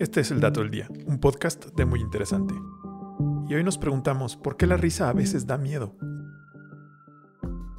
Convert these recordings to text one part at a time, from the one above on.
Este es el Dato del Día, un podcast de muy interesante. Y hoy nos preguntamos por qué la risa a veces da miedo.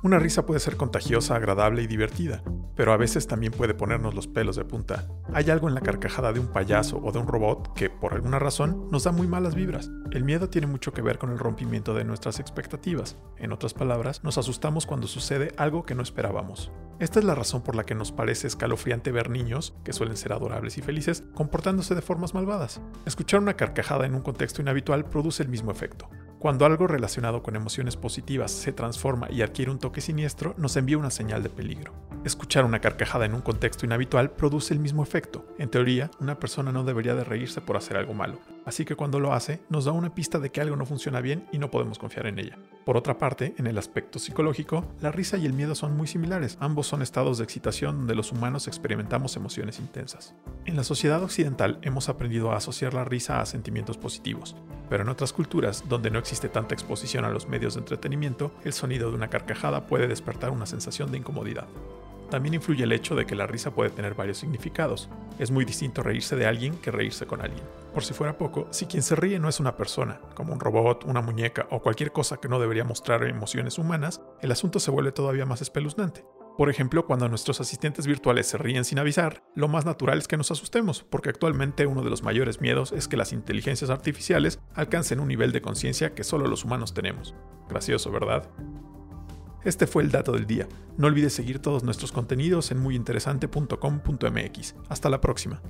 Una risa puede ser contagiosa, agradable y divertida, pero a veces también puede ponernos los pelos de punta. Hay algo en la carcajada de un payaso o de un robot que, por alguna razón, nos da muy malas vibras. El miedo tiene mucho que ver con el rompimiento de nuestras expectativas. En otras palabras, nos asustamos cuando sucede algo que no esperábamos. Esta es la razón por la que nos parece escalofriante ver niños, que suelen ser adorables y felices, comportándose de formas malvadas. Escuchar una carcajada en un contexto inhabitual produce el mismo efecto. Cuando algo relacionado con emociones positivas se transforma y adquiere un toque siniestro, nos envía una señal de peligro. Escuchar una carcajada en un contexto inhabitual produce el mismo efecto. En teoría, una persona no debería de reírse por hacer algo malo, así que cuando lo hace, nos da una pista de que algo no funciona bien y no podemos confiar en ella. Por otra parte, en el aspecto psicológico, la risa y el miedo son muy similares. Ambos son estados de excitación donde los humanos experimentamos emociones intensas. En la sociedad occidental hemos aprendido a asociar la risa a sentimientos positivos, pero en otras culturas, donde no existe tanta exposición a los medios de entretenimiento, el sonido de una carcajada puede despertar una sensación de incomodidad. También influye el hecho de que la risa puede tener varios significados. Es muy distinto reírse de alguien que reírse con alguien. Por si fuera poco, si quien se ríe no es una persona, como un robot, una muñeca o cualquier cosa que no debería mostrar emociones humanas, el asunto se vuelve todavía más espeluznante. Por ejemplo, cuando nuestros asistentes virtuales se ríen sin avisar, lo más natural es que nos asustemos, porque actualmente uno de los mayores miedos es que las inteligencias artificiales alcancen un nivel de conciencia que solo los humanos tenemos. Gracioso, ¿verdad? Este fue el dato del día. No olvides seguir todos nuestros contenidos en muyinteresante.com.mx. Hasta la próxima.